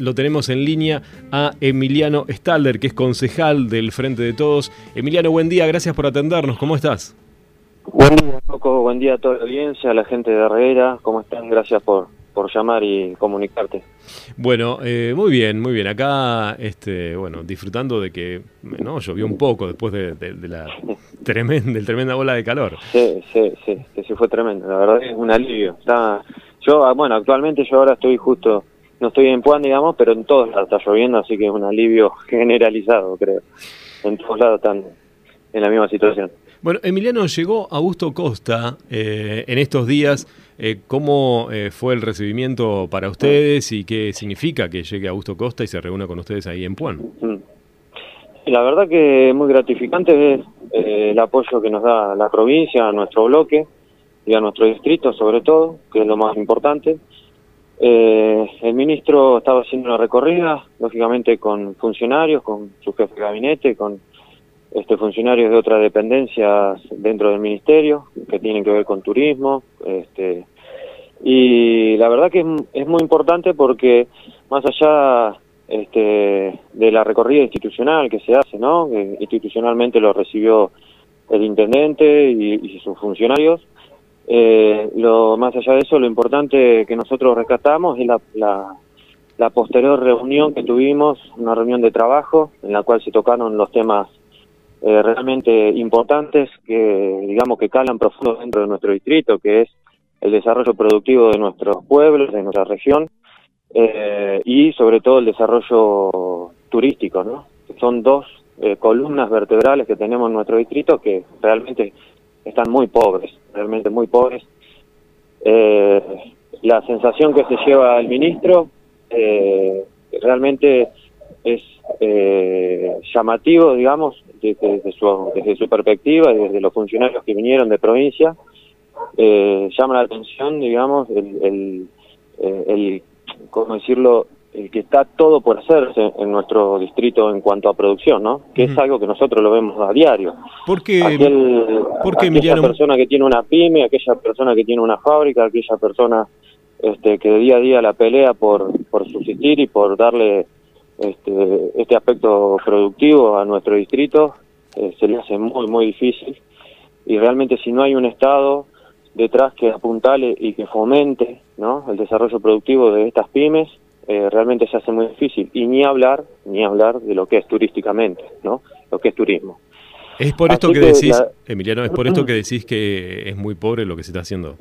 lo tenemos en línea a Emiliano Stalder, que es concejal del Frente de Todos. Emiliano, buen día, gracias por atendernos. ¿Cómo estás? Buen día, Coco. Buen día a toda la audiencia, a la gente de Herrera. ¿Cómo están? Gracias por, por llamar y comunicarte. Bueno, eh, muy bien, muy bien. Acá, este, bueno, disfrutando de que no llovió un poco después de, la tremenda, tremenda ola de calor. Sí, sí, sí, sí, fue tremendo. La verdad es un alivio. Está, yo, ah, bueno, actualmente yo ahora estoy justo, no estoy en Puan, digamos, pero en todos lados está lloviendo, así que es un alivio generalizado, creo. En todos lados están en la misma situación. Bueno, Emiliano, llegó Augusto Costa eh, en estos días. Eh, ¿Cómo eh, fue el recibimiento para ustedes y qué significa que llegue Augusto Costa y se reúna con ustedes ahí en Puan? Mm. La verdad que es muy gratificante es el apoyo que nos da la provincia, a nuestro bloque y a nuestro distrito sobre todo, que es lo más importante. El ministro estaba haciendo una recorrida, lógicamente con funcionarios, con su jefe de gabinete, con este, funcionarios de otras dependencias dentro del ministerio que tienen que ver con turismo. Este, y la verdad que es, muy importante porque más allá este, de la recorrida institucional que se hace, ¿no? institucionalmente lo recibió el intendente y, sus funcionarios. Eh, lo más allá de eso, lo importante que nosotros rescatamos es la, la, posterior reunión que tuvimos, una reunión de trabajo en la cual se tocaron los temas eh, realmente importantes que, digamos, que calan profundo dentro de nuestro distrito, que es el desarrollo productivo de nuestros pueblos, de nuestra región, eh, y sobre todo el desarrollo turístico, ¿no? Son dos eh, columnas vertebrales que tenemos en nuestro distrito que realmente están muy pobres, realmente muy pobres. la sensación que se lleva el ministro realmente es eh, llamativo, digamos, desde, su, desde su perspectiva y desde los funcionarios que vinieron de provincia, eh, llama la atención, digamos, el, el, eh, el, ¿cómo decirlo?, el que está todo por hacerse en nuestro distrito en cuanto a producción, ¿no? Que es algo que nosotros lo vemos a diario. ¿Por qué, aquella persona que tiene una pyme, aquella persona que tiene una fábrica, aquella persona este, que día a día la pelea por, por subsistir y por darle este, este aspecto productivo a nuestro distrito eh, se le hace muy, muy difícil. Y realmente si no hay un Estado detrás que apuntale y que fomente ¿no? el desarrollo productivo de estas pymes, eh, realmente se hace muy difícil. Y ni hablar, ni hablar de lo que es turísticamente, ¿no? lo que es turismo. Es por esto que, decís, Emiliano, es por esto que decís que es muy pobre lo que se está haciendo.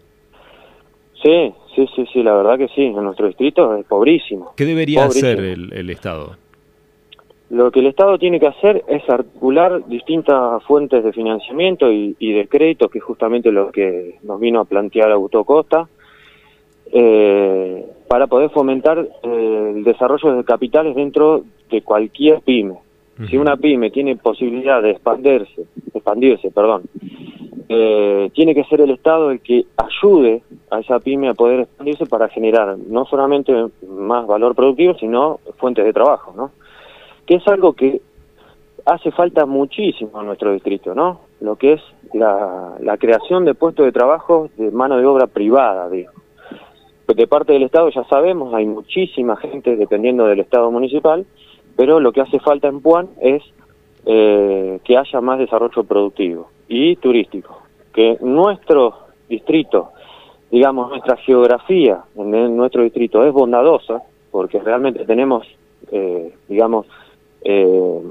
Sí, sí, sí, sí, la verdad que sí, en nuestro distrito es pobrísimo. ¿Qué debería hacer el, Estado? Lo que el Estado tiene que hacer es articular distintas fuentes de financiamiento y, de crédito, que es justamente lo que nos vino a plantear Augusto Costa, eh, para poder fomentar eh, el desarrollo de capitales dentro de cualquier pyme. Si una pyme tiene posibilidad de expandirse, expandirse, perdón, eh, tiene que ser el Estado el que ayude a esa pyme a poder expandirse para generar no solamente más valor productivo, sino fuentes de trabajo, ¿no? Que es algo que hace falta muchísimo en nuestro distrito, ¿no? Lo que es la, la creación de puestos de trabajo de mano de obra privada, digo. De parte del Estado ya sabemos, hay muchísima gente dependiendo del Estado municipal, pero lo que hace falta en Puan es eh, que haya más desarrollo productivo y turístico. Que nuestro distrito, digamos, nuestra geografía en nuestro distrito es bondadosa, porque realmente tenemos, eh, digamos, eh,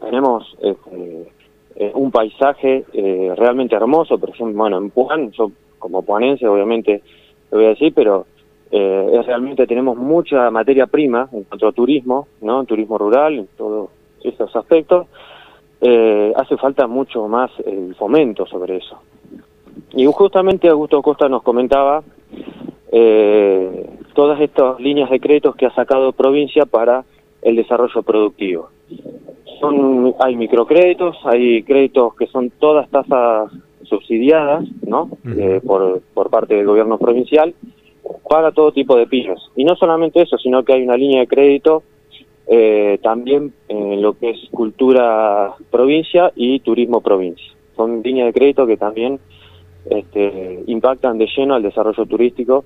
tenemos este, eh, un paisaje eh, realmente hermoso, por ejemplo, bueno, en Puan, yo como puanense obviamente lo voy a decir, pero eh, es realmente tenemos mucha materia prima en cuanto a turismo, ¿no? Turismo rural, en todos esos aspectos, eh, hace falta mucho más el fomento sobre eso. Y justamente Augusto Costa nos comentaba eh, todas estas líneas de créditos que ha sacado provincia para el desarrollo productivo. Son, hay microcréditos, hay créditos que son todas tasas subsidiadas, ¿no? Eh, por, por parte del gobierno provincial para todo tipo de pillos. Y no solamente eso, sino que hay una línea de crédito eh, también en lo que es cultura provincia y turismo provincia. Son líneas de crédito que también este, impactan de lleno al desarrollo turístico.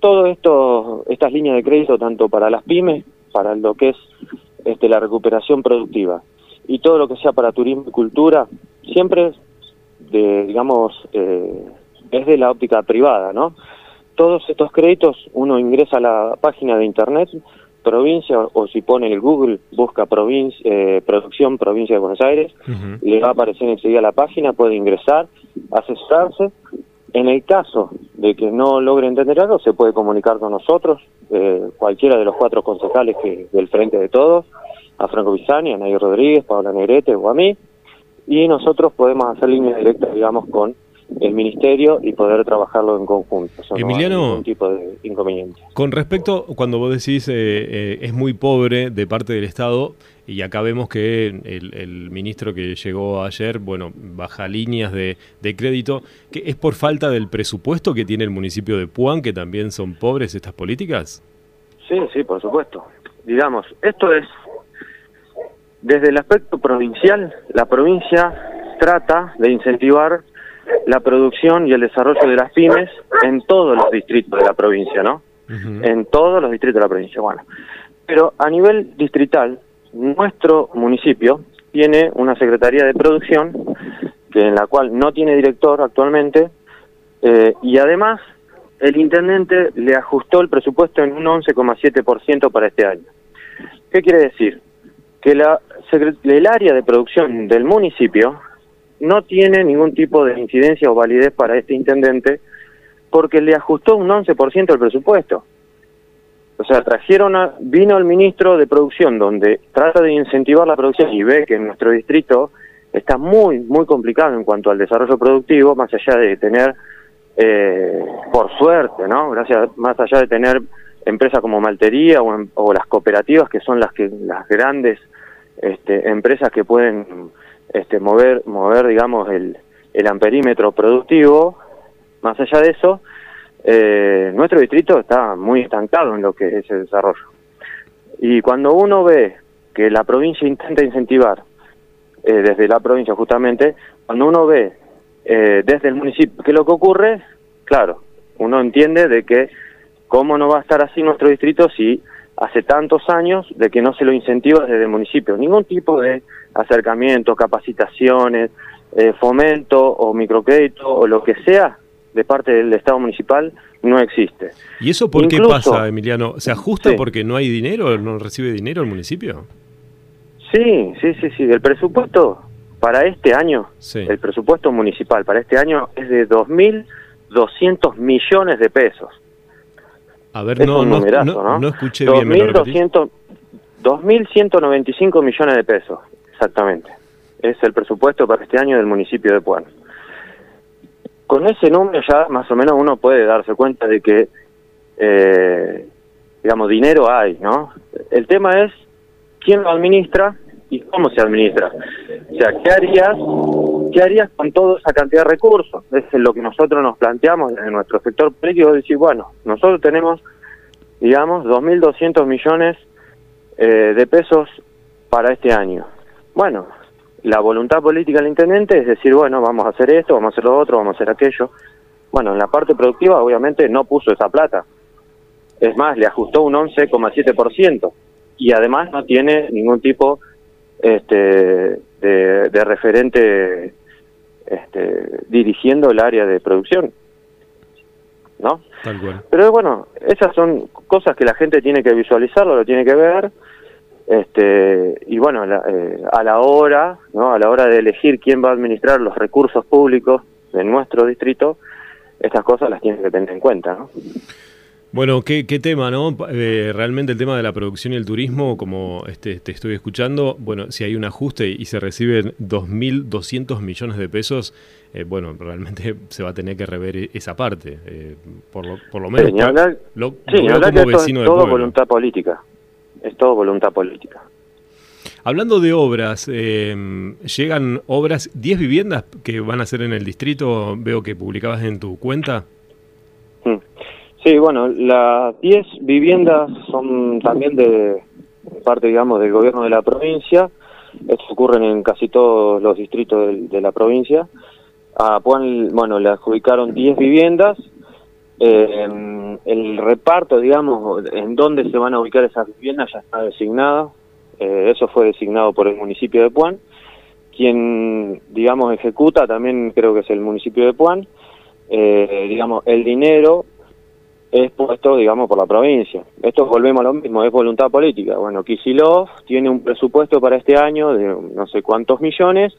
Todo esto, estas líneas de crédito, tanto para las pymes, para lo que es este, la recuperación productiva y todo lo que sea para turismo y cultura, siempre de, digamos, eh, desde la óptica privada, ¿no? Todos estos créditos uno ingresa a la página de internet provincia o si pone el Google busca provincia, eh, producción provincia de Buenos Aires, le va a aparecer enseguida la página, puede ingresar, asesorarse. En el caso de que no logre entender algo, se puede comunicar con nosotros, eh, cualquiera de los cuatro concejales que del Frente de Todos, a Franco Bizani, a Nair Rodríguez, Paola Negrete o a mí, y nosotros podemos hacer línea directa, digamos, con el ministerio y poder trabajarlo en conjunto. Emiliano, no tipo de inconveniente. Con respecto, cuando vos decís eh, eh, es muy pobre de parte del Estado, y acá vemos que el, ministro que llegó ayer, bueno, baja líneas de, de, crédito, que ¿es por falta del presupuesto que tiene el municipio de Puan, que también son pobres estas políticas? Sí, sí, por supuesto. Digamos, esto es, desde el aspecto provincial, la provincia trata de incentivar la producción y el desarrollo de las pymes en todos los distritos de la provincia, ¿no? En todos los distritos de la provincia, bueno. Pero a nivel distrital, nuestro municipio tiene una Secretaría de Producción, que en la cual no tiene director actualmente, eh, y además el intendente le ajustó el presupuesto en un 11,7% para este año. ¿Qué quiere decir? Que la, el área de producción del municipio no tiene ningún tipo de incidencia o validez para este intendente porque le ajustó un 11% el presupuesto. O sea, trajeron a, vino el ministro de producción donde trata de incentivar la producción y ve que en nuestro distrito está muy, muy complicado en cuanto al desarrollo productivo, más allá de tener, eh, por suerte, ¿no? Gracias, más allá de tener empresas como Maltería o, o las cooperativas que son las que las grandes este, empresas que pueden este, mover, mover digamos, el, el amperímetro productivo. Más allá de eso, eh, nuestro distrito está muy estancado en lo que es el desarrollo. Y cuando uno ve que la provincia intenta incentivar, eh, desde la provincia justamente, cuando uno ve eh, desde el municipio que lo que ocurre, claro, uno entiende de que cómo no va a estar así nuestro distrito si hace tantos años de que no se lo incentiva desde el municipio. Ningún tipo de acercamiento, capacitaciones, eh, fomento o microcrédito o lo que sea de parte del Estado municipal no existe. ¿Y eso por qué pasa, Emiliano? ¿Se ajusta porque no hay dinero, no recibe dinero el municipio? Sí, sí, sí, sí. El presupuesto para este año, el presupuesto municipal para este año es de 2.200 millones de pesos. A ver, no, no, no, no, escuché bien. 2.195 millones de pesos, exactamente. Es el presupuesto para este año del municipio de Puan. Con ese número ya más o menos uno puede darse cuenta de que, eh, digamos, dinero hay, ¿no? El tema es quién lo administra y cómo se administra. O sea, ¿qué harías, qué harías con toda esa cantidad de recursos? Es lo que nosotros nos planteamos en nuestro sector político, decir, bueno, nosotros tenemos, digamos, 2.200 millones eh, de pesos para este año. Bueno, la voluntad política del intendente es decir, bueno, vamos a hacer esto, vamos a hacer lo otro, vamos a hacer aquello. Bueno, en la parte productiva obviamente no puso esa plata. Es más, le ajustó un 11,7% y además no tiene ningún tipo este, de, referente este, dirigiendo el área de producción. ¿No? Pero bueno, esas son cosas que la gente tiene que visualizarlo, lo tiene que ver. Este, y bueno, eh, a la hora, ¿no? A la hora de elegir quién va a administrar los recursos públicos de nuestro distrito, estas cosas las tiene que tener en cuenta, ¿no? Bueno, qué, tema, ¿no? Eh, realmente el tema de la producción y el turismo, como este, te estoy escuchando, bueno, si hay un ajuste y se reciben 2.200 millones de pesos, eh, bueno, realmente se va a tener que rever esa parte, eh, por, lo, por lo menos. Sí, hablar, lo, sí, como vecino es todo voluntad política, es todo voluntad política. Hablando de obras, llegan obras, 10 viviendas que van a ser en el distrito, veo que publicabas en tu cuenta. Sí, bueno, las 10 viviendas son también de parte, digamos, del gobierno de la provincia. Esto ocurren en casi todos los distritos de, la provincia. A Puan, bueno, le adjudicaron 10 viviendas. Eh, el reparto, digamos, en dónde se van a ubicar esas viviendas ya está designado. Eh, eso fue designado por el municipio de Puan. Quien, digamos, ejecuta también creo que es el municipio de Puan. Eh, digamos, el dinero es puesto, digamos, por la provincia. Esto volvemos a lo mismo, es voluntad política. Bueno, Kisilov tiene un presupuesto para este año de no sé cuántos millones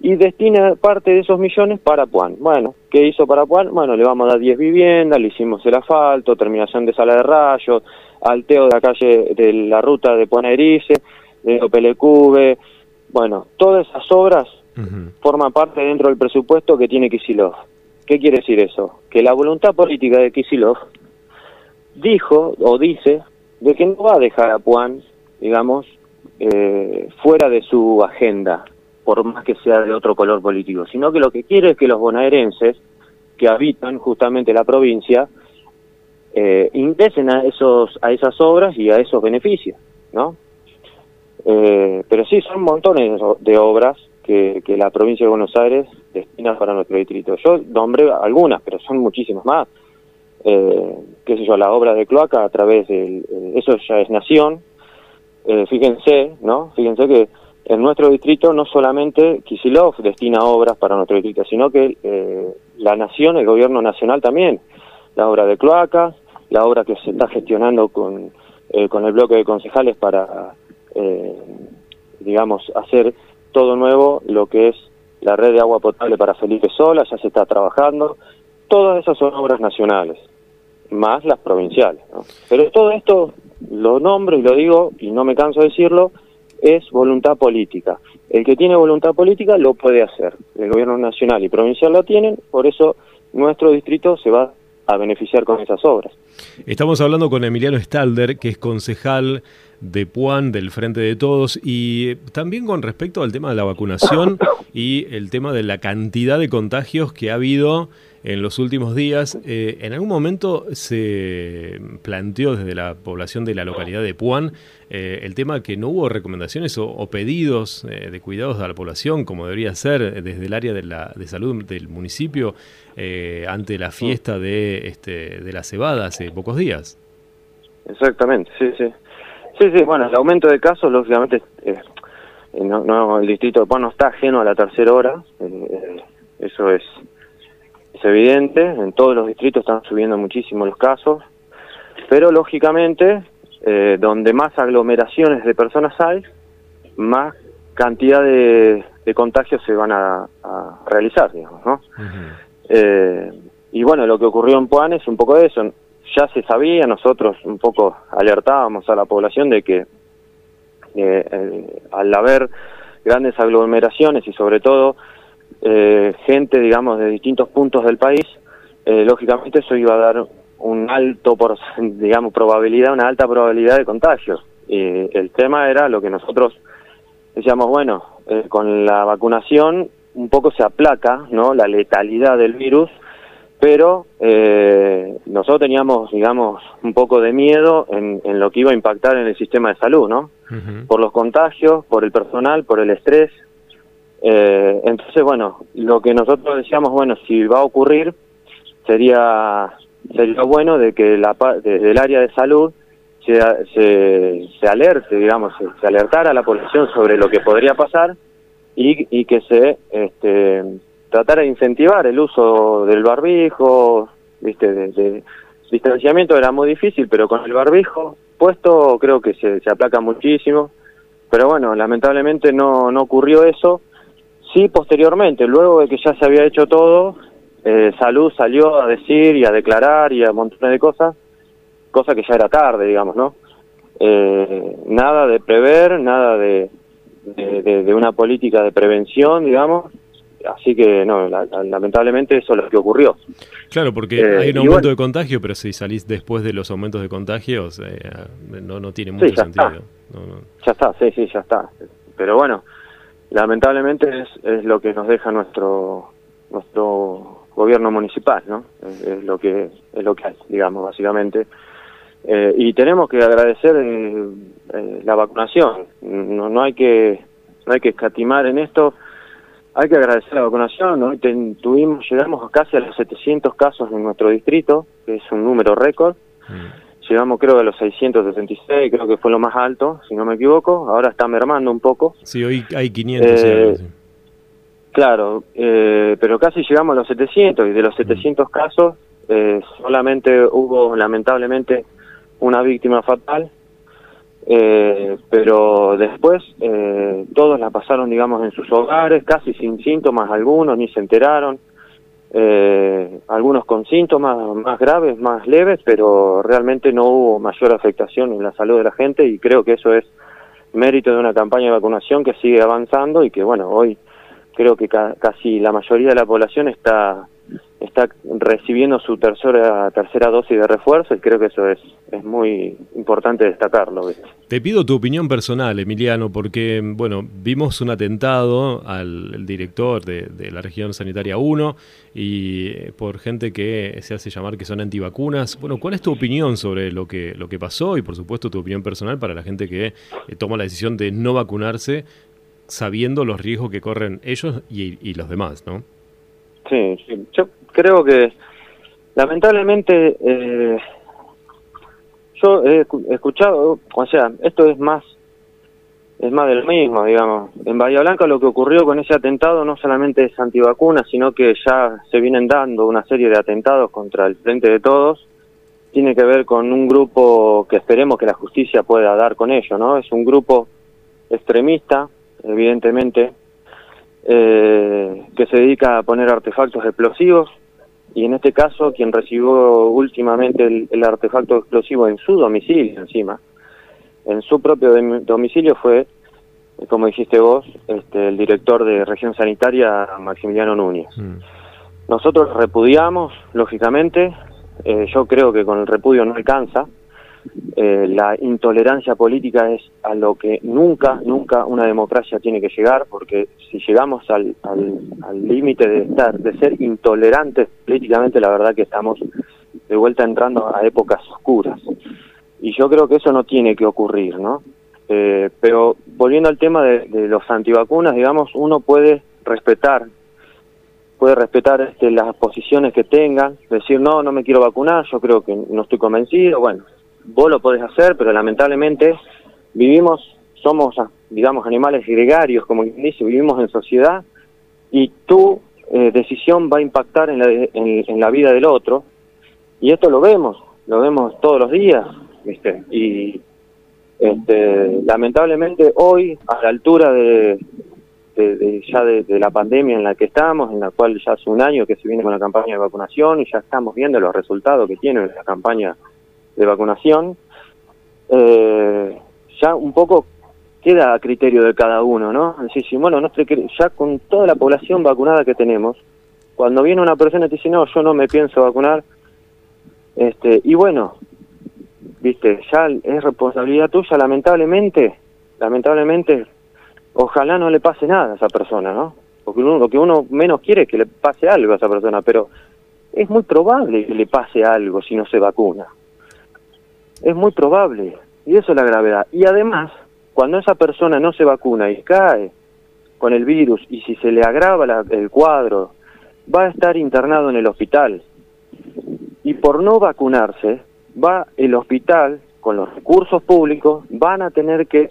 y destina parte de esos millones para Puan. Bueno, ¿qué hizo para Puan? Bueno, le vamos a dar 10 viviendas, le hicimos el asfalto, terminación de sala de rayos, alteo de la calle de la ruta de Puan Erice, de Opelecube. Bueno, todas esas obras forman parte dentro del presupuesto que tiene Kisilov. ¿Qué quiere decir eso? Que la voluntad política de Kisilov dijo o dice de que no va a dejar a Puan, digamos, eh, fuera de su agenda por más que sea de otro color político, sino que lo que quiere es que los bonaerenses que habitan justamente la provincia eh, ingresen a esos a esas obras y a esos beneficios, ¿no? Eh, pero sí, son montones de obras que, que, la provincia de Buenos Aires destina para nuestro distrito. Yo nombré algunas, pero son muchísimas más. Eh, qué sé yo, la obra de cloaca a través. Eh, eso ya es nación. Eh, fíjense, ¿no? Fíjense que en nuestro distrito no solamente Kisilov destina obras para nuestro distrito, sino que eh, la nación, el gobierno nacional también, la obra de cloacas, la obra que se está gestionando con, eh, con el bloque de concejales para, eh, digamos, hacer todo nuevo, lo que es la red de agua potable para Felipe Sola, ya se está trabajando, todas esas son obras nacionales, más las provinciales. Pero todo esto lo nombro y lo digo, y no me canso de decirlo, es voluntad política. El que tiene voluntad política lo puede hacer. El gobierno nacional y provincial lo tienen, por eso nuestro distrito se va a beneficiar con esas obras. Estamos hablando con Emiliano Stalder, que es concejal de Puan, del Frente de Todos, y también con respecto al tema de la vacunación y el tema de la cantidad de contagios que ha habido en los últimos días. Eh, en algún momento se planteó desde la población de la localidad de Puan eh, el tema que no hubo recomendaciones o, pedidos eh, de cuidados a la población, como debería ser desde el área de, la, de salud del municipio, ante la fiesta de, este, de la cebada hace pocos días. Exactamente, sí, sí. Sí, sí, bueno, el aumento de casos, lógicamente, no, no, el distrito de Puan no está ajeno a la tercera hora, eso es es evidente, en todos los distritos están subiendo muchísimo los casos, pero lógicamente eh, donde más aglomeraciones de personas hay, más cantidad de, contagios se van a, realizar, digamos, ¿no? Eh, y bueno, lo que ocurrió en Puan es un poco de eso. Ya se sabía, nosotros un poco alertábamos a la población de que eh, al haber grandes aglomeraciones y sobre todo eh, gente, digamos, de distintos puntos del país, eh, lógicamente eso iba a dar un alto, por, digamos, probabilidad, una alta probabilidad de contagio. Y el tema era lo que nosotros decíamos, bueno, eh, con la vacunación un poco se aplaca, ¿no? La letalidad del virus, pero eh, nosotros teníamos, digamos, un poco de miedo en, en, lo que iba a impactar en el sistema de salud, ¿no? Por los contagios, por el personal, por el estrés, eh, entonces, bueno, lo que nosotros decíamos, bueno, si va a ocurrir, sería sería bueno de que la desde el área de salud se, se, se alerte, digamos, se, alertara a la población sobre lo que podría pasar y, y que se este, tratara de incentivar el uso del barbijo, viste, de, distanciamiento era muy difícil, pero con el barbijo puesto creo que se, se aplaca muchísimo. Pero bueno, lamentablemente no, no ocurrió eso Sí, posteriormente, luego de que ya se había hecho todo, eh, Salud salió a decir y a declarar y a montones de cosas, cosa que ya era tarde, digamos, ¿no? Eh, nada de prever, nada de, de, una política de prevención, digamos, así que no, lamentablemente eso es lo que ocurrió. Claro, porque eh, hay un aumento de contagio, pero si salís después de los aumentos de contagios, no, no tiene mucho sentido. Ya está, sí, sí, ya está. Pero bueno, lamentablemente es, es lo que nos deja nuestro nuestro gobierno municipal, ¿no? Es, lo que es lo que hay, digamos, básicamente. Eh, y tenemos que agradecer eh, eh, la vacunación. No, no hay que no hay que escatimar en esto. Hay que agradecer la vacunación. Hoy tuvimos, llegamos casi a los 700 casos en nuestro distrito, que es un número récord. Mm. Llegamos creo a los 676, creo que fue lo más alto, si no me equivoco. Ahora está mermando un poco. Sí, hoy hay 500. Eh, claro, eh, pero casi llegamos a los 700 y de los 700 mm. casos eh, solamente hubo lamentablemente una víctima fatal eh, pero después eh, todos la pasaron, digamos, en sus hogares, casi sin síntomas algunos, ni se enteraron, eh, algunos con síntomas más graves, más leves, pero realmente no hubo mayor afectación en la salud de la gente y creo que eso es mérito de una campaña de vacunación que sigue avanzando y que, bueno, hoy creo que casi la mayoría de la población está está recibiendo su tercera tercera dosis de refuerzo y creo que eso es, es muy importante destacarlo. Te pido tu opinión personal, Emiliano, porque bueno, vimos un atentado al director de, la región sanitaria 1 y eh, por gente que se hace llamar que son antivacunas. Bueno, ¿cuál es tu opinión sobre lo que, lo que pasó y por supuesto tu opinión personal para la gente que eh, toma la decisión de no vacunarse sabiendo los riesgos que corren ellos y los demás, ¿no? Sí, sí, yo creo que lamentablemente eh, yo he escuchado, o sea, esto es más es más del mismo, digamos. En Bahía Blanca lo que ocurrió con ese atentado no solamente es antivacuna, sino que ya se vienen dando una serie de atentados contra el frente de todos. Tiene que ver con un grupo que esperemos que la justicia pueda dar con ello, ¿no? Es un grupo extremista, evidentemente, eh, que se dedica a poner artefactos explosivos y en este caso quien recibió últimamente el, artefacto explosivo en su domicilio encima, en su propio domicilio fue, como dijiste vos, este, el director de región sanitaria Maximiliano Núñez. Mm. Nosotros repudiamos, lógicamente, eh, yo creo que con el repudio no alcanza, eh, la intolerancia política es a lo que nunca, nunca una democracia tiene que llegar, porque si llegamos al límite de estar, de ser intolerantes políticamente, la verdad que estamos de vuelta entrando a épocas oscuras. Y yo creo que eso no tiene que ocurrir, ¿no? Eh, pero volviendo al tema de, los antivacunas, digamos, uno puede respetar puede respetar este, las posiciones que tengan, decir no, no me quiero vacunar, yo creo que no estoy convencido, bueno, vos lo podés hacer, pero lamentablemente vivimos, somos, digamos, animales gregarios, como dice, vivimos en sociedad y tu eh, decisión va a impactar en la, en, la vida del otro. Y esto lo vemos, lo vemos todos los días, ¿viste? Y este, lamentablemente hoy, a la altura de, de, ya de, de, la pandemia en la que estamos, en la cual ya hace un año que se viene con la campaña de vacunación y ya estamos viendo los resultados que tiene la campaña de vacunación, eh, ya un poco queda a criterio de cada uno, ¿no? Es decir, bueno, ya con toda la población vacunada que tenemos, cuando viene una persona y te dice, no, yo no me pienso vacunar, este, y bueno, viste, ya es responsabilidad tuya, lamentablemente, lamentablemente, ojalá no le pase nada a esa persona, ¿no? Porque uno, lo que uno menos quiere es que le pase algo a esa persona, pero es muy probable que le pase algo si no se vacuna es muy probable, y eso es la gravedad. Y además, cuando esa persona no se vacuna y cae con el virus, y si se le agrava el cuadro, va a estar internado en el hospital. Y por no vacunarse, va el hospital, con los recursos públicos, van a tener que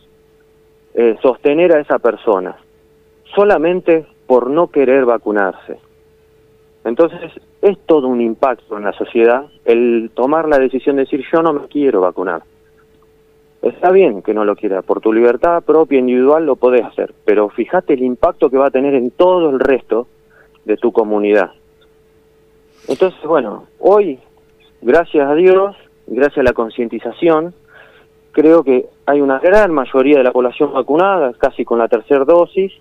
eh, sostener a esa persona, solamente por no querer vacunarse. Entonces, es todo un impacto en la sociedad el tomar la decisión de decir yo no me quiero vacunar. Está bien que no lo quiera, por tu libertad propia individual lo podés hacer, pero fíjate el impacto que va a tener en todo el resto de tu comunidad. Entonces, bueno, hoy, gracias a Dios, gracias a la concientización, creo que hay una gran mayoría de la población vacunada, casi con la tercera dosis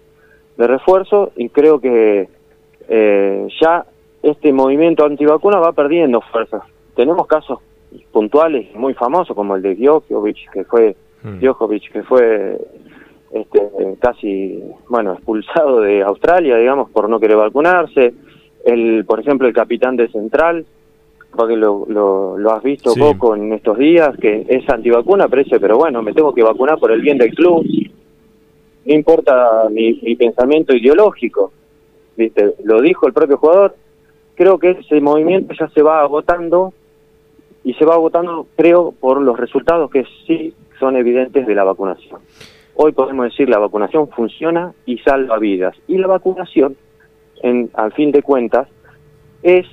de refuerzo, y creo que eh, ya este movimiento antivacuna va perdiendo fuerza. Tenemos casos puntuales muy famosos como el de Djokovic, que fue hmm. Djokovic, que fue este, casi bueno expulsado de Australia, digamos, por no querer vacunarse. El, por ejemplo, el capitán de Central, porque lo, lo, has visto poco en estos días, que es antivacuna, pero dice, pero bueno, me tengo que vacunar por el bien del club. No importa mi pensamiento ideológico ¿viste? Lo dijo el propio jugador. Creo que ese movimiento ya se va agotando y se va agotando, creo, por los resultados que sí son evidentes de la vacunación. Hoy podemos decir la vacunación funciona y salva vidas. Y la vacunación, en, al fin de cuentas, es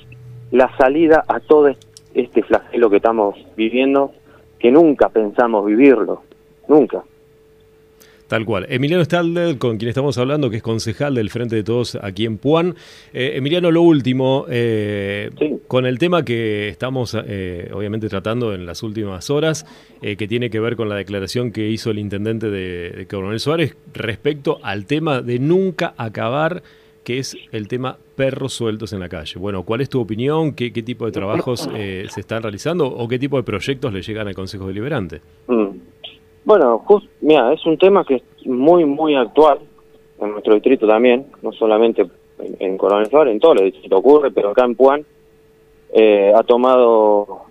la salida a todo este flagelo que estamos viviendo, que nunca pensamos vivirlo, nunca. Tal cual. Emiliano Stalder, con quien estamos hablando, que es concejal del Frente de Todos aquí en Puan. Eh, Emiliano, lo último, eh, con el tema que estamos eh, obviamente tratando en las últimas horas, que tiene que ver con la declaración que hizo el intendente de, de Coronel Suárez respecto al tema de nunca acabar que es el tema perros sueltos en la calle. Bueno, ¿cuál es tu opinión? ¿Qué, tipo de trabajos se están realizando o qué tipo de proyectos le llegan al Consejo Deliberante? Mm. Bueno, mira, es un tema que es muy, muy actual en nuestro distrito también, no solamente en, Coronel Suárez, en todos los distritos ocurre, pero acá en Puan eh, ha tomado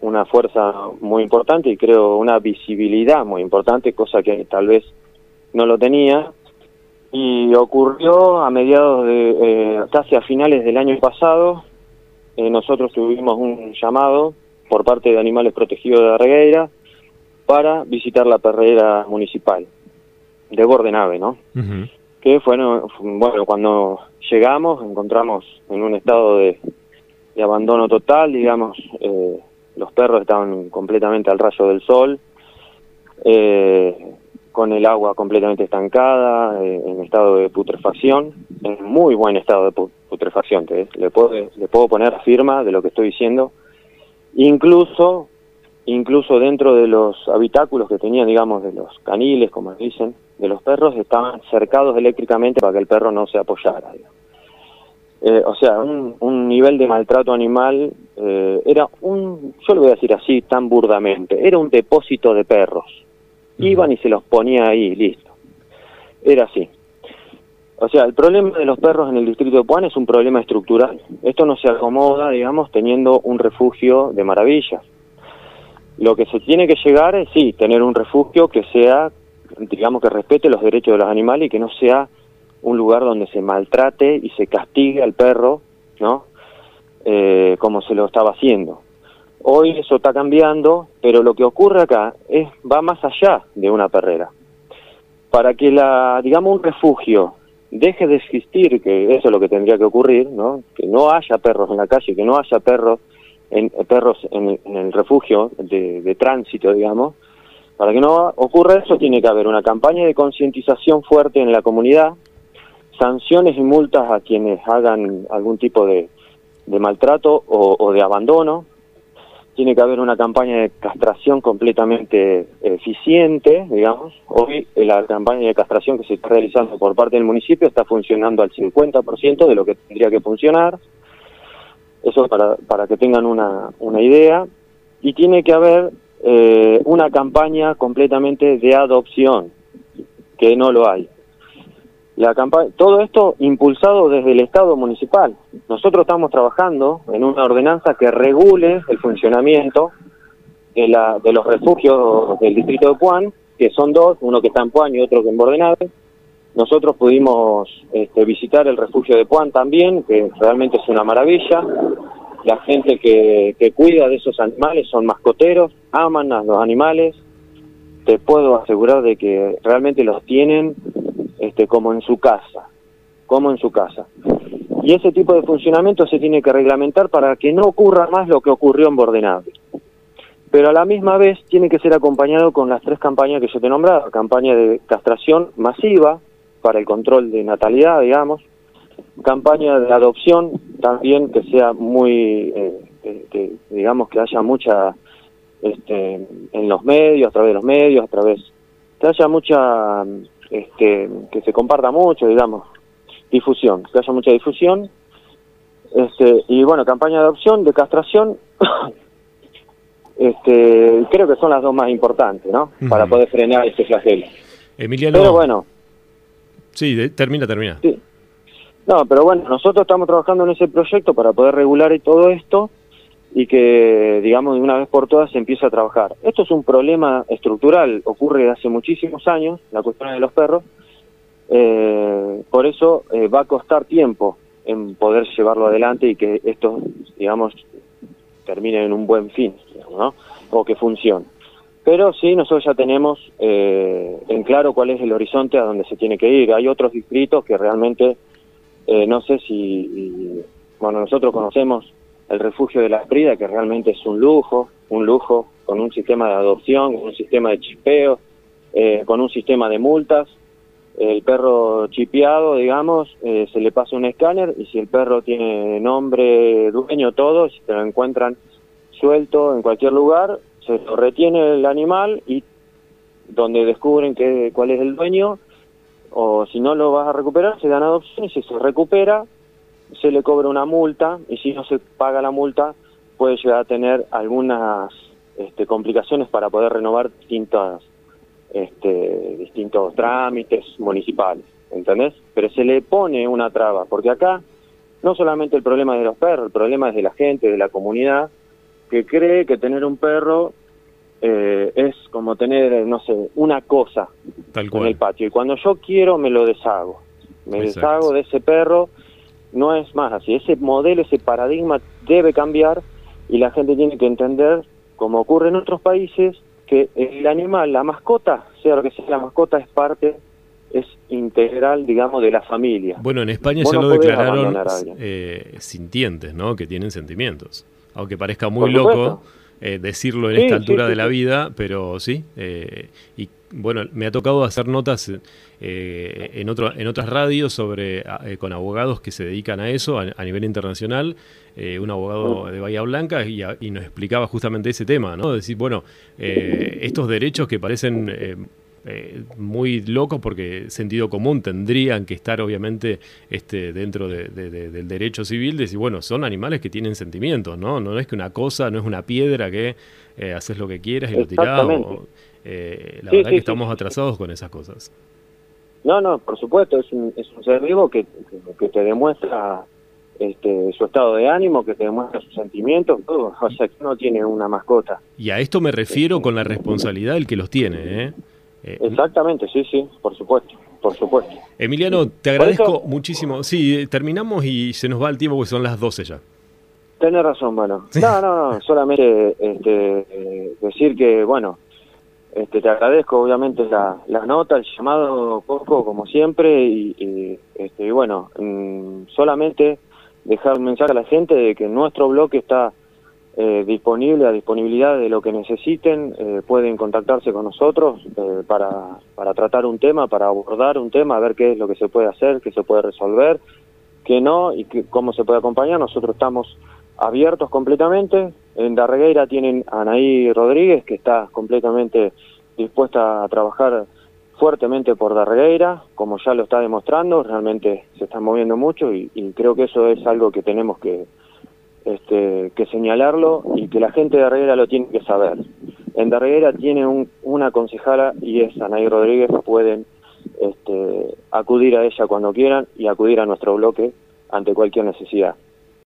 una fuerza muy importante y creo una visibilidad muy importante, cosa que tal vez no lo tenía. Y ocurrió a mediados de, eh, casi a finales del año pasado, eh, nosotros tuvimos un llamado por parte de Animales Protegidos de Regueira, para visitar la perrera municipal de Bordenave, ¿no? Que fue, bueno, cuando llegamos encontramos en un estado de, abandono total, digamos, eh, los perros estaban completamente al rayo del sol, eh, con el agua completamente estancada, eh, en estado de putrefacción, en muy buen estado de putrefacción, le, puedo, le puedo poner firma de lo que estoy diciendo, incluso incluso dentro de los habitáculos que tenían, digamos, de los caniles, como dicen, de los perros, estaban cercados eléctricamente para que el perro no se apoyara. Eh, o sea, un, nivel de maltrato animal eh, era un, yo lo voy a decir así tan burdamente, era un depósito de perros. Iban y se los ponía ahí, listo. Era así. O sea, el problema de los perros en el distrito de Puan es un problema estructural. Esto no se acomoda, digamos, teniendo un refugio de maravillas lo que se tiene que llegar es, sí, tener un refugio que sea, digamos, que respete los derechos de los animales y que no sea un lugar donde se maltrate y se castigue al perro, ¿no? Eh, como se lo estaba haciendo. Hoy eso está cambiando, pero lo que ocurre acá es va más allá de una perrera. Para que la, digamos, un refugio deje de existir, que eso es lo que tendría que ocurrir, ¿no? Que no haya perros en la calle, que no haya perros en, perros en el, refugio de, tránsito, digamos. Para que no ocurra eso, tiene que haber una campaña de concientización fuerte en la comunidad, sanciones y multas a quienes hagan algún tipo de, maltrato o, de abandono. Tiene que haber una campaña de castración completamente eficiente, digamos. Hoy eh, la campaña de castración que se está realizando por parte del municipio está funcionando al 50% de lo que tendría que funcionar. Eso para, para que tengan una, una idea. Y tiene que haber eh, una campaña completamente de adopción, que no lo hay. La campaña, todo esto impulsado desde el Estado municipal. Nosotros estamos trabajando en una ordenanza que regule el funcionamiento de, la, de los refugios del distrito de Puan, que son dos, uno que está en Puan y otro que en Bordenave, nosotros pudimos este, visitar el refugio de Puan también, que realmente es una maravilla. La gente que, cuida de esos animales son mascoteros, aman a los animales. Te puedo asegurar de que realmente los tienen este, como en su casa, como en su casa. Y ese tipo de funcionamiento se tiene que reglamentar para que no ocurra más lo que ocurrió en Bordenave. Pero a la misma vez tiene que ser acompañado con las tres campañas que yo te he nombrado, campaña de castración masiva, para el control de natalidad, digamos, campaña de adopción también que sea muy, eh, que, digamos que haya mucha, este, en los medios, a través de los medios, a través, que haya mucha, este, que se comparta mucho, digamos, difusión, que haya mucha difusión, este, y bueno, campaña de adopción, de castración, este, creo que son las dos más importantes, ¿no? Para poder frenar este flagelo. Emiliano, Pero bueno, Sí, termina, termina. Sí. No, pero bueno, nosotros estamos trabajando en ese proyecto para poder regular todo esto y que, digamos, de una vez por todas se empiece a trabajar. Esto es un problema estructural, ocurre hace muchísimos años, la cuestión de los perros, Eh, por eso eh, va a costar tiempo en poder llevarlo adelante y que esto, digamos, termine en un buen fin, ¿no? o que funcione. Pero sí, nosotros ya tenemos eh, en claro cuál es el horizonte a donde se tiene que ir. Hay otros distritos que realmente, no sé si, bueno, nosotros conocemos el refugio de la Prida, que realmente es un lujo, un lujo con un sistema de adopción, con un sistema de chipeo, con un sistema de multas, el perro chipeado, digamos, eh, se le pasa un escáner y si el perro tiene nombre, dueño, todo, si se lo encuentran suelto en cualquier lugar, se lo retiene el animal y donde descubren que, cuál es el dueño, o si no lo vas a recuperar, se dan adopción y si se recupera, se le cobra una multa y si no se paga la multa, puede llegar a tener algunas este, complicaciones para poder renovar distintas este, distintos trámites municipales, ¿entendés? Pero se le pone una traba, porque acá no solamente el problema es de los perros, el problema es de la gente, de la comunidad, que cree que tener un perro eh, es como tener, no sé, una cosa en el patio. Y cuando yo quiero, me lo deshago. Me deshago de ese perro, no es más así. Ese modelo, ese paradigma debe cambiar y la gente tiene que entender, como ocurre en otros países, que el animal, la mascota, sea lo que sea la mascota, es parte, es integral, digamos, de la familia. Bueno, en España ya lo declararon eh, sintientes, ¿no? Que tienen sentimientos. Aunque parezca muy loco eh, decirlo en esta altura de la vida, pero sí. Eh, y bueno, me ha tocado hacer notas eh, en, otro, en otras radios sobre eh, con abogados que se dedican a eso a, nivel internacional. Un abogado de Bahía Blanca y, y, nos explicaba justamente ese tema, ¿no? Decir, bueno, estos derechos que parecen muy locos porque sentido común tendrían que estar obviamente este, dentro del derecho civil, decir, bueno, son animales que tienen sentimientos, ¿no? No es que una cosa, no es una piedra que haces lo que quieras y lo tirás. Eh, la verdad que estamos atrasados con esas cosas. No, no, por supuesto, es un, es un ser vivo que, que, te demuestra este, su estado de ánimo, que te demuestra sus sentimientos, todo. O sea, que no tiene una mascota. Y a esto me refiero con la responsabilidad del que los tiene, ¿eh? Eh Exactamente, sí, sí, por supuesto, por supuesto. Emiliano, te agradezco muchísimo. Sí, terminamos y se nos va el tiempo porque son las 12 ya. Tienes razón, bueno. No, no, no, solamente este, eh, decir que, bueno, este, te agradezco obviamente la, la nota, el llamado poco como siempre y, este, bueno, mm, solamente dejar un mensaje a la gente de que nuestro bloque está eh, disponible a disponibilidad de lo que necesiten, eh, pueden contactarse con nosotros eh, para, para tratar un tema, para abordar un tema, a ver qué es lo que se puede hacer, qué se puede resolver, qué no y cómo se puede acompañar. Nosotros estamos abiertos completamente. En Darregueira tienen a Anaí Rodríguez, que está completamente dispuesta a trabajar fuertemente por Darregueira, como ya lo está demostrando, realmente se está moviendo mucho y, creo que eso es algo que tenemos que, este, que señalarlo y que la gente de Darregueira lo tiene que saber. En Darregueira tiene un, una concejala y es Anaí Rodríguez, pueden este, acudir a ella cuando quieran y acudir a nuestro bloque ante cualquier necesidad.